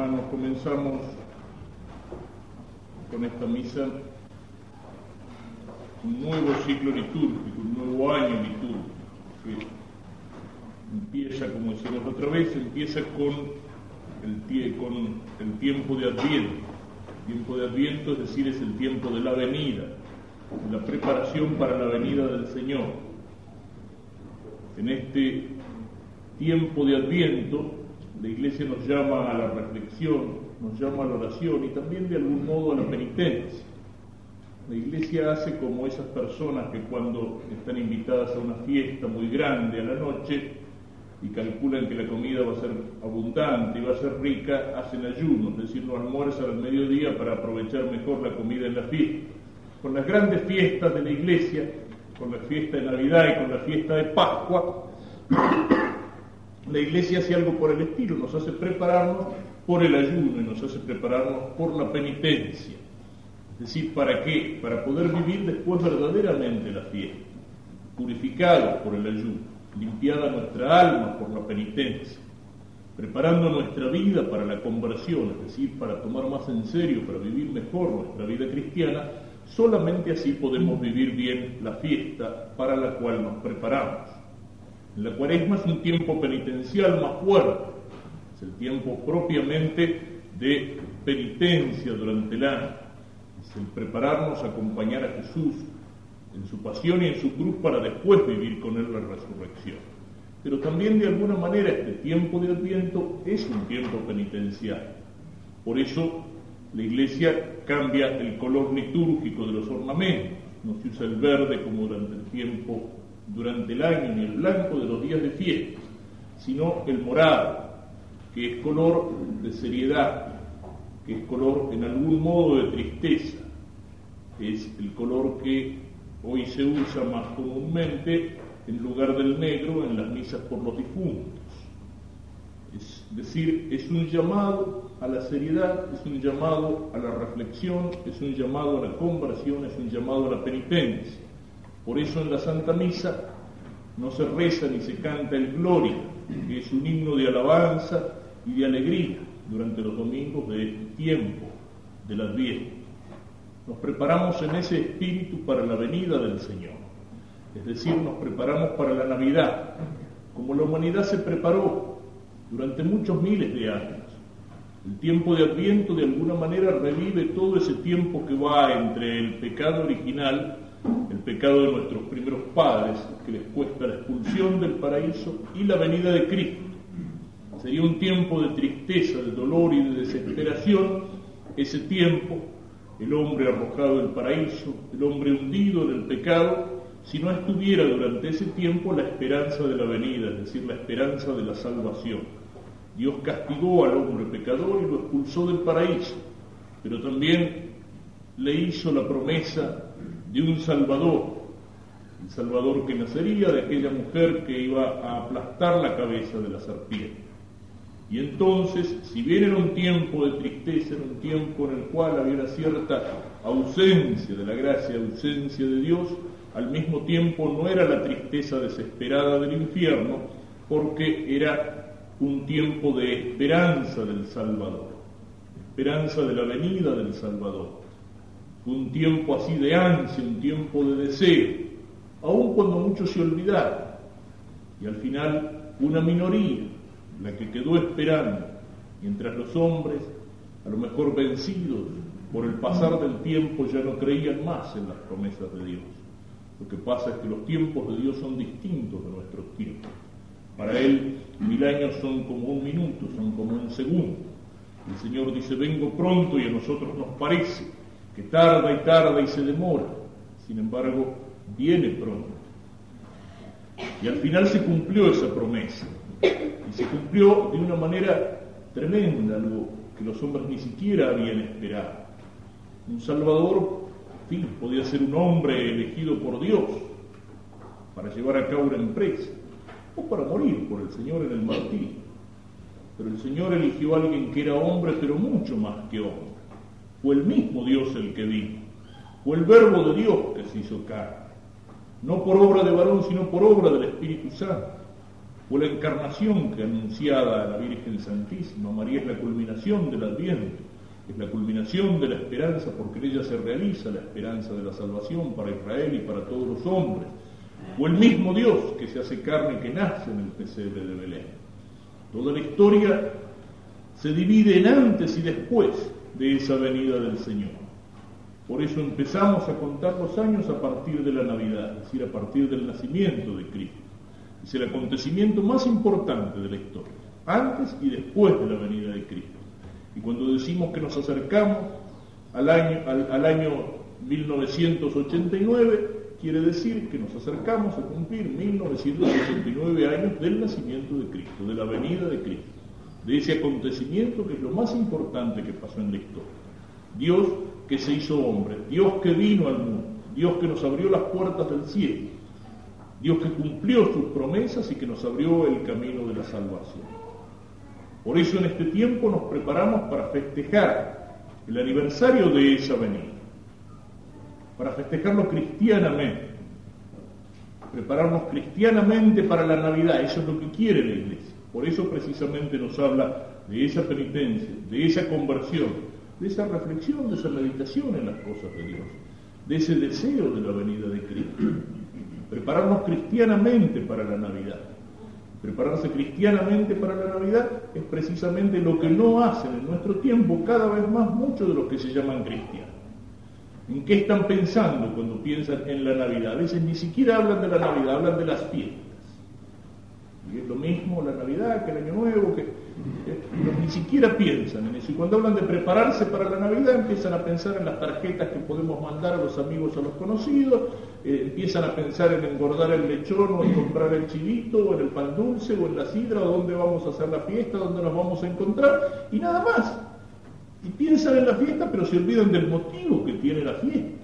hermanos, comenzamos con esta misa un nuevo ciclo litúrgico, un nuevo año litúrgico, que empieza, como decimos otra vez, empieza con el, con el tiempo de Adviento. El tiempo de Adviento, es decir, es el tiempo de la venida, la preparación para la venida del Señor. En este tiempo de Adviento, la Iglesia nos llama a la reflexión, nos llama a la oración y también de algún modo a la penitencia. La Iglesia hace como esas personas que cuando están invitadas a una fiesta muy grande a la noche y calculan que la comida va a ser abundante y va a ser rica, hacen ayuno, es decir, no almuerzan al mediodía para aprovechar mejor la comida en la fiesta. Con las grandes fiestas de la Iglesia, con la fiesta de Navidad y con la fiesta de Pascua, la Iglesia hace algo por el estilo, nos hace prepararnos por el ayuno y nos hace prepararnos por la penitencia. Es decir, ¿para qué? Para poder vivir después verdaderamente la fiesta, purificados por el ayuno, limpiada nuestra alma por la penitencia, preparando nuestra vida para la conversión, es decir, para tomar más en serio, para vivir mejor nuestra vida cristiana, solamente así podemos vivir bien la fiesta para la cual nos preparamos. La cuaresma es un tiempo penitencial más fuerte, es el tiempo propiamente de penitencia durante el año, es el prepararnos a acompañar a Jesús en su pasión y en su cruz para después vivir con Él la resurrección. Pero también de alguna manera este tiempo de Adviento es un tiempo penitencial. Por eso la Iglesia cambia el color litúrgico de los ornamentos, no se usa el verde como durante el tiempo durante el año ni el blanco de los días de fiesta, sino el morado, que es color de seriedad, que es color en algún modo de tristeza, es el color que hoy se usa más comúnmente en lugar del negro en las misas por los difuntos. Es decir, es un llamado a la seriedad, es un llamado a la reflexión, es un llamado a la conversión, es un llamado a la penitencia. Por eso en la Santa Misa no se reza ni se canta el Gloria, que es un himno de alabanza y de alegría durante los domingos de este tiempo del Adviento. Nos preparamos en ese espíritu para la venida del Señor, es decir, nos preparamos para la Navidad, como la humanidad se preparó durante muchos miles de años. El tiempo de Adviento de alguna manera revive todo ese tiempo que va entre el pecado original el pecado de nuestros primeros padres, que les cuesta la expulsión del paraíso y la venida de Cristo. Sería un tiempo de tristeza, de dolor y de desesperación, ese tiempo, el hombre arrojado del paraíso, el hombre hundido en el pecado, si no estuviera durante ese tiempo la esperanza de la venida, es decir, la esperanza de la salvación. Dios castigó al hombre pecador y lo expulsó del paraíso, pero también le hizo la promesa de un Salvador, el Salvador que nacería de aquella mujer que iba a aplastar la cabeza de la serpiente. Y entonces, si bien era un tiempo de tristeza, era un tiempo en el cual había una cierta ausencia de la gracia, ausencia de Dios, al mismo tiempo no era la tristeza desesperada del infierno, porque era un tiempo de esperanza del Salvador, esperanza de la venida del Salvador un tiempo así de ansia, un tiempo de deseo, aun cuando muchos se olvidaron. Y al final una minoría, la que quedó esperando, mientras los hombres, a lo mejor vencidos por el pasar del tiempo, ya no creían más en las promesas de Dios. Lo que pasa es que los tiempos de Dios son distintos de nuestros tiempos. Para Él mil años son como un minuto, son como un segundo. El Señor dice, vengo pronto y a nosotros nos parece que tarda y tarda y se demora, sin embargo, viene pronto. Y al final se cumplió esa promesa, y se cumplió de una manera tremenda, algo que los hombres ni siquiera habían esperado. Un Salvador, en fin, podía ser un hombre elegido por Dios para llevar a cabo una empresa, o para morir por el Señor en el martirio. Pero el Señor eligió a alguien que era hombre, pero mucho más que hombre fue el mismo Dios el que vino. Fue el verbo de Dios que se hizo carne. No por obra de varón, sino por obra del Espíritu Santo. o la encarnación que anunciada a la Virgen Santísima. María es la culminación del Adviento, es la culminación de la esperanza porque en ella se realiza la esperanza de la salvación para Israel y para todos los hombres. O el mismo Dios que se hace carne que nace en el pesebre de Belén. Toda la historia se divide en antes y después de esa venida del Señor. Por eso empezamos a contar los años a partir de la Navidad, es decir, a partir del nacimiento de Cristo. Es el acontecimiento más importante de la historia, antes y después de la venida de Cristo. Y cuando decimos que nos acercamos al año, al, año 1989, quiere decir que nos acercamos a cumplir 1989 años del nacimiento de Cristo, de la venida de Cristo, de ese acontecimiento que es lo más importante que pasó en la historia. Dios que se hizo hombre, Dios que vino al mundo, Dios que nos abrió las puertas del cielo, Dios que cumplió sus promesas y que nos abrió el camino de la salvación. Por eso en este tiempo nos preparamos para festejar el aniversario de esa venida, para festejarlo cristianamente, prepararnos cristianamente para la Navidad, eso es lo que quiere la Iglesia. Por eso precisamente nos habla de esa penitencia, de esa conversión, de esa reflexión, de esa meditación en las cosas de Dios, de ese deseo de la venida de Cristo prepararnos cristianamente para la Navidad. Prepararse cristianamente para la Navidad es precisamente lo que no hacen en nuestro tiempo cada vez más muchos de los que se llaman cristianos. ¿En qué están pensando cuando piensan en la Navidad? A veces ni siquiera hablan de la Navidad, hablan de las fiestas. Y es lo mismo la Navidad que el Año Nuevo, que ni siquiera piensan en eso. Y cuando hablan de prepararse para la Navidad, empiezan a pensar en las tarjetas que podemos mandar a los amigos, a los conocidos, eh, empiezan a pensar en engordar el lechón o en comprar el chivito o en el pan dulce o en la sidra o dónde vamos a hacer la fiesta, dónde nos vamos a encontrar y nada más. Y piensan en la fiesta pero se olvidan del motivo que tiene la fiesta.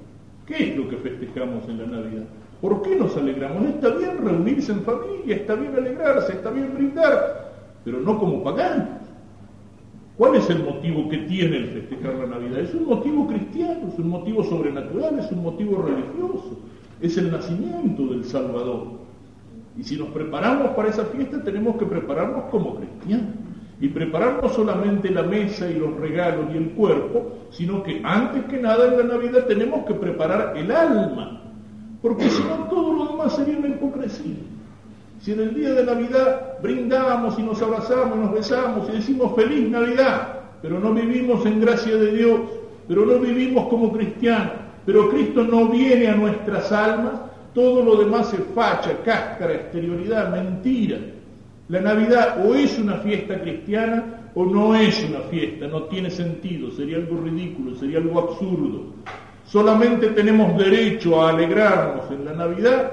¿Qué es lo que festejamos en la Navidad? ¿Por qué nos alegramos? Está bien reunirse en familia, está bien alegrarse, está bien brindar, pero no como paganos. ¿Cuál es el motivo que tiene el festejar la Navidad? Es un motivo cristiano, es un motivo sobrenatural, es un motivo religioso, es el nacimiento del Salvador. Y si nos preparamos para esa fiesta, tenemos que prepararnos como cristianos. Y preparar no solamente la mesa y los regalos y el cuerpo, sino que antes que nada en la Navidad tenemos que preparar el alma porque si no todo lo demás sería una hipocresía. Si en el día de Navidad brindamos y nos abrazamos nos besamos y decimos feliz Navidad, pero no vivimos en gracia de Dios, pero no vivimos como cristianos, pero Cristo no viene a nuestras almas, todo lo demás es facha, cáscara, exterioridad, mentira. La Navidad o es una fiesta cristiana o no es una fiesta, no tiene sentido, sería algo ridículo, sería algo absurdo. Solamente tenemos derecho a alegrarnos en la Navidad,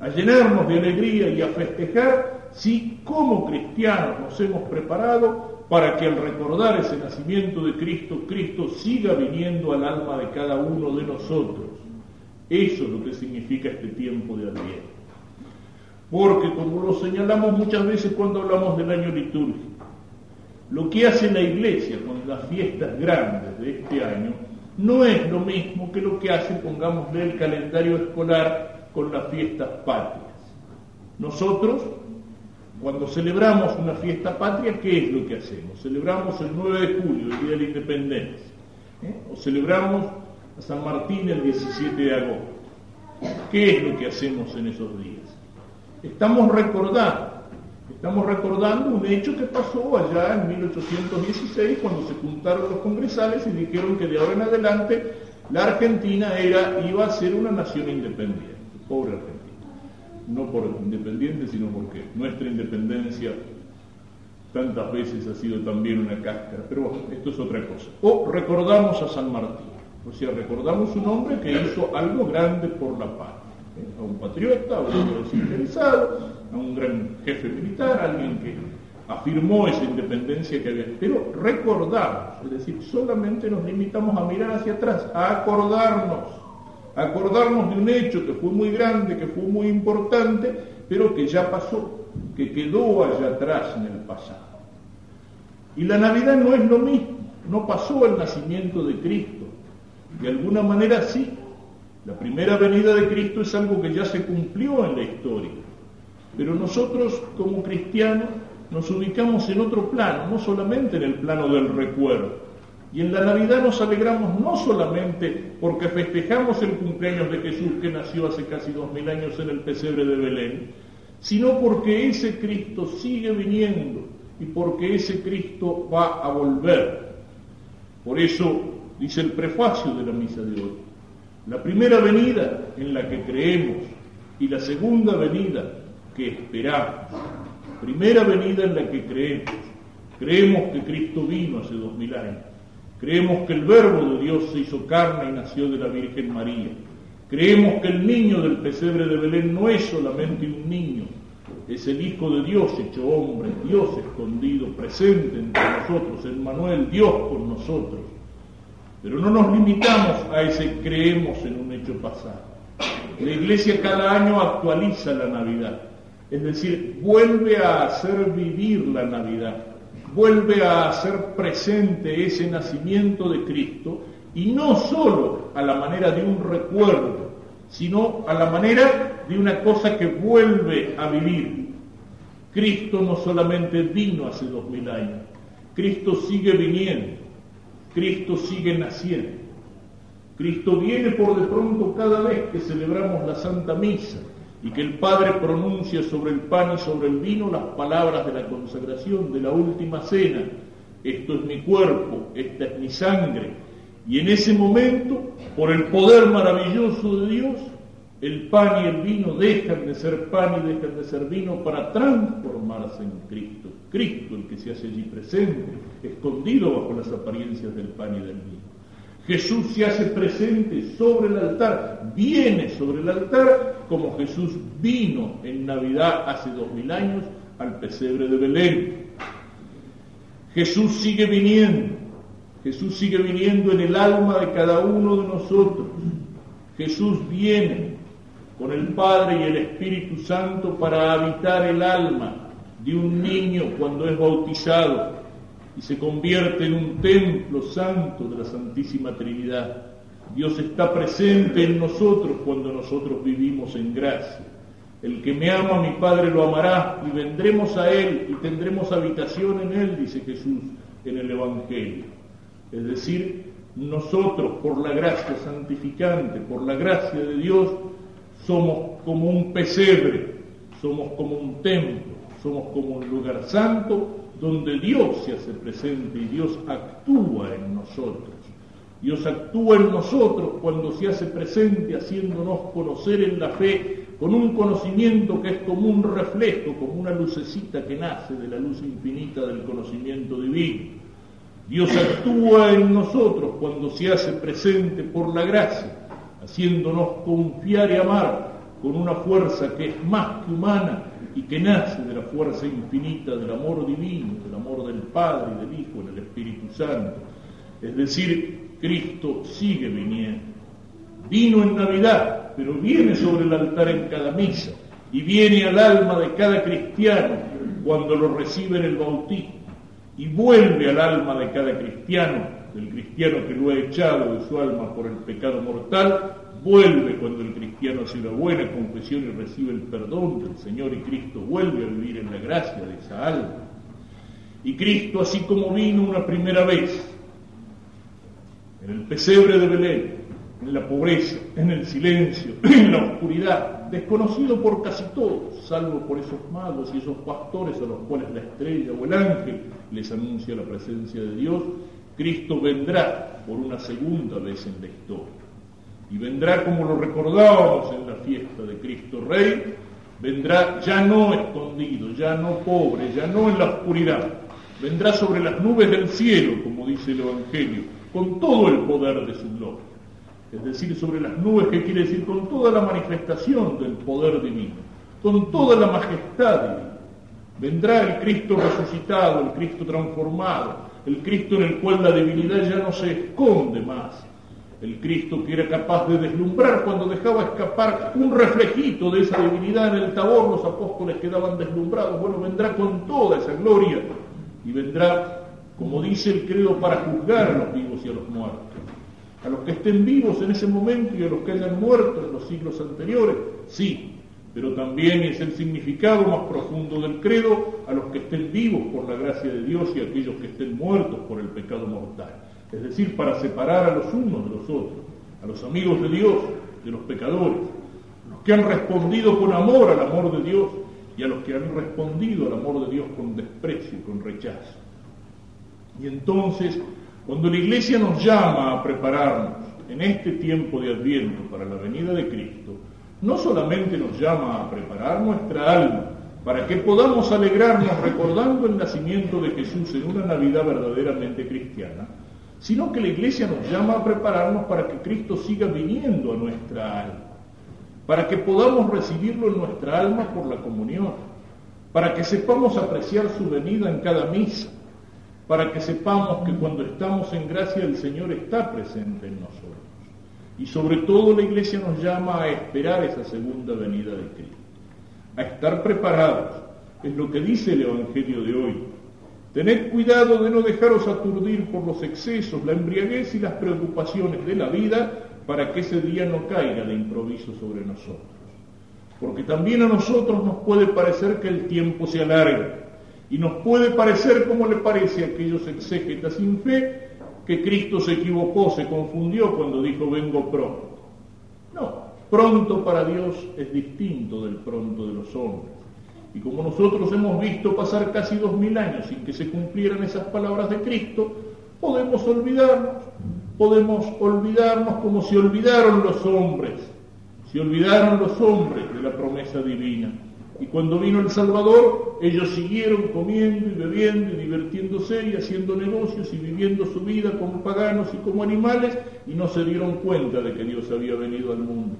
a llenarnos de alegría y a festejar si como cristianos nos hemos preparado para que al recordar ese nacimiento de Cristo, Cristo siga viniendo al alma de cada uno de nosotros. Eso es lo que significa este tiempo de Adviento. Porque como lo señalamos muchas veces cuando hablamos del año litúrgico, lo que hace la Iglesia con las fiestas grandes de este año no es lo mismo que lo que hace, pongámosle, el calendario escolar con las fiestas patrias. Nosotros, cuando celebramos una fiesta patria, ¿qué es lo que hacemos? Celebramos el 9 de julio, el Día de la Independencia, ¿eh? o celebramos a San Martín el 17 de agosto. ¿Qué es lo que hacemos en esos días? Estamos recordando Estamos recordando un hecho que pasó allá en 1816 cuando se juntaron los congresales y dijeron que de ahora en adelante la Argentina era, iba a ser una nación independiente. Pobre Argentina. No por independiente, sino porque nuestra independencia tantas veces ha sido también una cáscara. Pero bueno, esto es otra cosa. O recordamos a San Martín. O sea, recordamos un hombre que hizo algo grande por la paz a un patriota, a un desinteresado, a un gran jefe militar, alguien que afirmó esa independencia que había. Pero recordamos, es decir, solamente nos limitamos a mirar hacia atrás, a acordarnos, a acordarnos de un hecho que fue muy grande, que fue muy importante, pero que ya pasó, que quedó allá atrás en el pasado. Y la Navidad no es lo mismo, no pasó el nacimiento de Cristo. De alguna manera sí, la primera venida de Cristo es algo que ya se cumplió en la historia. Pero nosotros como cristianos nos ubicamos en otro plano, no solamente en el plano del recuerdo. Y en la Navidad nos alegramos no solamente porque festejamos el cumpleaños de Jesús que nació hace casi dos mil años en el pesebre de Belén, sino porque ese Cristo sigue viniendo y porque ese Cristo va a volver. Por eso dice el prefacio de la misa de hoy, la primera venida en la que creemos y la segunda venida que esperamos. Primera venida en la que creemos. Creemos que Cristo vino hace dos mil años. Creemos que el Verbo de Dios se hizo carne y nació de la Virgen María. Creemos que el niño del pesebre de Belén no es solamente un niño, es el Hijo de Dios hecho hombre, Dios escondido, presente entre nosotros, el Manuel, Dios con nosotros. Pero no nos limitamos a ese creemos en un hecho pasado. La Iglesia cada año actualiza la Navidad, es decir, vuelve a hacer vivir la Navidad, vuelve a hacer presente ese nacimiento de Cristo y no solo a la manera de un recuerdo, sino a la manera de una cosa que vuelve a vivir. Cristo no solamente vino hace dos mil años, Cristo sigue viniendo. Cristo sigue naciendo. Cristo viene por de pronto cada vez que celebramos la Santa Misa y que el Padre pronuncia sobre el pan y sobre el vino las palabras de la consagración, de la última cena. Esto es mi cuerpo, esta es mi sangre. Y en ese momento, por el poder maravilloso de Dios, el pan y el vino dejan de ser pan y dejan de ser vino para transformarse en Cristo. Cristo el que se hace allí presente, escondido bajo las apariencias del pan y del vino. Jesús se hace presente sobre el altar, viene sobre el altar como Jesús vino en Navidad hace dos mil años al pesebre de Belén. Jesús sigue viniendo, Jesús sigue viniendo en el alma de cada uno de nosotros. Jesús viene con el Padre y el Espíritu Santo para habitar el alma de un niño cuando es bautizado y se convierte en un templo santo de la Santísima Trinidad. Dios está presente en nosotros cuando nosotros vivimos en gracia. El que me ama, mi Padre lo amará y vendremos a Él y tendremos habitación en Él, dice Jesús en el Evangelio. Es decir, nosotros por la gracia santificante, por la gracia de Dios, somos como un pesebre, somos como un templo, somos como un lugar santo donde Dios se hace presente y Dios actúa en nosotros. Dios actúa en nosotros cuando se hace presente haciéndonos conocer en la fe con un conocimiento que es como un reflejo, como una lucecita que nace de la luz infinita del conocimiento divino. Dios actúa en nosotros cuando se hace presente por la gracia haciéndonos confiar y amar con una fuerza que es más que humana y que nace de la fuerza infinita del amor divino, del amor del Padre y del Hijo en el Espíritu Santo. Es decir, Cristo sigue viniendo. Vino en Navidad, pero viene sobre el altar en cada misa y viene al alma de cada cristiano cuando lo recibe en el bautismo y vuelve al alma de cada cristiano del cristiano que lo ha echado de su alma por el pecado mortal, vuelve cuando el cristiano hace la buena confesión y recibe el perdón del Señor y Cristo vuelve a vivir en la gracia de esa alma. Y Cristo, así como vino una primera vez, en el pesebre de Belén, en la pobreza, en el silencio, en la oscuridad, desconocido por casi todos, salvo por esos magos y esos pastores a los cuales la estrella o el ángel les anuncia la presencia de Dios, Cristo vendrá por una segunda vez en la historia. Y vendrá como lo recordábamos en la fiesta de Cristo Rey, vendrá ya no escondido, ya no pobre, ya no en la oscuridad, vendrá sobre las nubes del cielo, como dice el Evangelio, con todo el poder de su gloria. Es decir, sobre las nubes, que quiere decir con toda la manifestación del poder divino, con toda la majestad divina. Vendrá el Cristo resucitado, el Cristo transformado, el Cristo en el cual la divinidad ya no se esconde más, el Cristo que era capaz de deslumbrar cuando dejaba escapar un reflejito de esa divinidad en el tabor, los apóstoles quedaban deslumbrados, bueno, vendrá con toda esa gloria y vendrá, como dice el credo, para juzgar a los vivos y a los muertos, a los que estén vivos en ese momento y a los que hayan muerto en los siglos anteriores, sí, pero también es el significado más profundo del credo a los que estén vivos por la gracia de Dios y a aquellos que estén muertos por el pecado mortal. Es decir, para separar a los unos de los otros, a los amigos de Dios de los pecadores, los que han respondido con amor al amor de Dios y a los que han respondido al amor de Dios con desprecio con rechazo. Y entonces, cuando la Iglesia nos llama a prepararnos en este tiempo de Adviento para la venida de Cristo, no solamente nos llama a preparar nuestra alma para que podamos alegrarnos recordando el nacimiento de Jesús en una Navidad verdaderamente cristiana, sino que la Iglesia nos llama a prepararnos para que Cristo siga viniendo a nuestra alma, para que podamos recibirlo en nuestra alma por la comunión, para que sepamos apreciar su venida en cada misa, para que sepamos que cuando estamos en gracia el Señor está presente en nosotros. Y sobre todo la Iglesia nos llama a esperar esa segunda venida de Cristo, a estar preparados. Es lo que dice el Evangelio de hoy. Tened cuidado de no dejaros aturdir por los excesos, la embriaguez y las preocupaciones de la vida para que ese día no caiga de improviso sobre nosotros. Porque también a nosotros nos puede parecer que el tiempo se alarga y nos puede parecer como le parece a aquellos exégetas sin fe que Cristo se equivocó, se confundió cuando dijo vengo pronto. No, pronto para Dios es distinto del pronto de los hombres. Y como nosotros hemos visto pasar casi dos mil años sin que se cumplieran esas palabras de Cristo, podemos olvidarnos, podemos olvidarnos como se olvidaron los hombres, se olvidaron los hombres de la promesa divina. Y cuando vino el Salvador, ellos siguieron comiendo y bebiendo y divirtiéndose y haciendo negocios y viviendo su vida como paganos y como animales y no se dieron cuenta de que Dios había venido al mundo.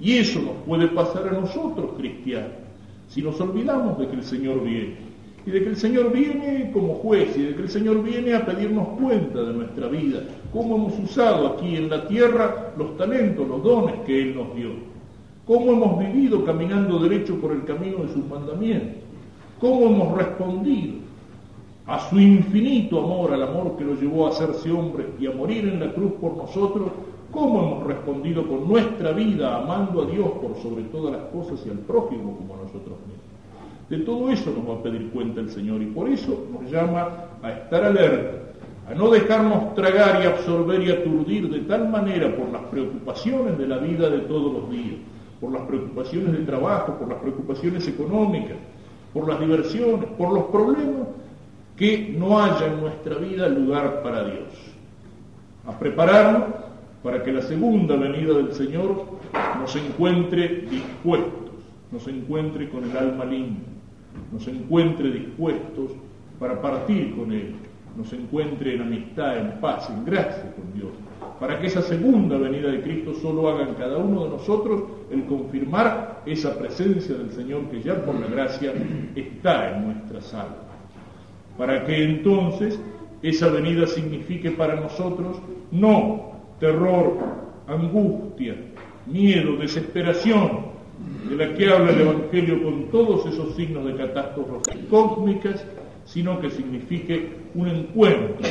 Y eso nos puede pasar a nosotros, cristianos, si nos olvidamos de que el Señor viene. Y de que el Señor viene como juez y de que el Señor viene a pedirnos cuenta de nuestra vida, cómo hemos usado aquí en la tierra los talentos, los dones que Él nos dio cómo hemos vivido caminando derecho por el camino de sus mandamientos, cómo hemos respondido a su infinito amor, al amor que lo llevó a hacerse hombre y a morir en la cruz por nosotros, cómo hemos respondido con nuestra vida amando a Dios por sobre todas las cosas y al prójimo como a nosotros mismos. De todo eso nos va a pedir cuenta el Señor y por eso nos llama a estar alerta, a no dejarnos tragar y absorber y aturdir de tal manera por las preocupaciones de la vida de todos los días por las preocupaciones del trabajo, por las preocupaciones económicas, por las diversiones, por los problemas, que no haya en nuestra vida lugar para Dios. A prepararnos para que la segunda venida del Señor nos encuentre dispuestos, nos encuentre con el alma limpia, nos encuentre dispuestos para partir con Él, nos encuentre en amistad, en paz, en gracia con Dios para que esa segunda venida de Cristo solo haga en cada uno de nosotros el confirmar esa presencia del Señor que ya por la gracia está en nuestras almas. Para que entonces esa venida signifique para nosotros no terror, angustia, miedo, desesperación, de la que habla el Evangelio con todos esos signos de catástrofes cósmicas, sino que signifique un encuentro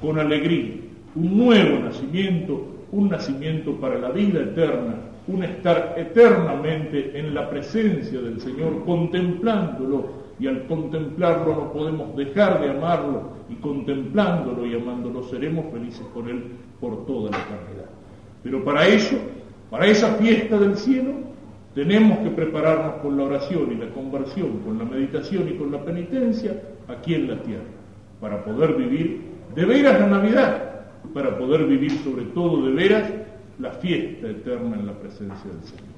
con alegría, un nuevo nacimiento, un nacimiento para la vida eterna, un estar eternamente en la presencia del Señor, contemplándolo, y al contemplarlo no podemos dejar de amarlo, y contemplándolo y amándolo seremos felices con Él por toda la eternidad. Pero para eso, para esa fiesta del cielo, tenemos que prepararnos con la oración y la conversión, con la meditación y con la penitencia aquí en la tierra, para poder vivir de veras la Navidad, para poder vivir sobre todo de veras la fiesta eterna en la presencia del Señor.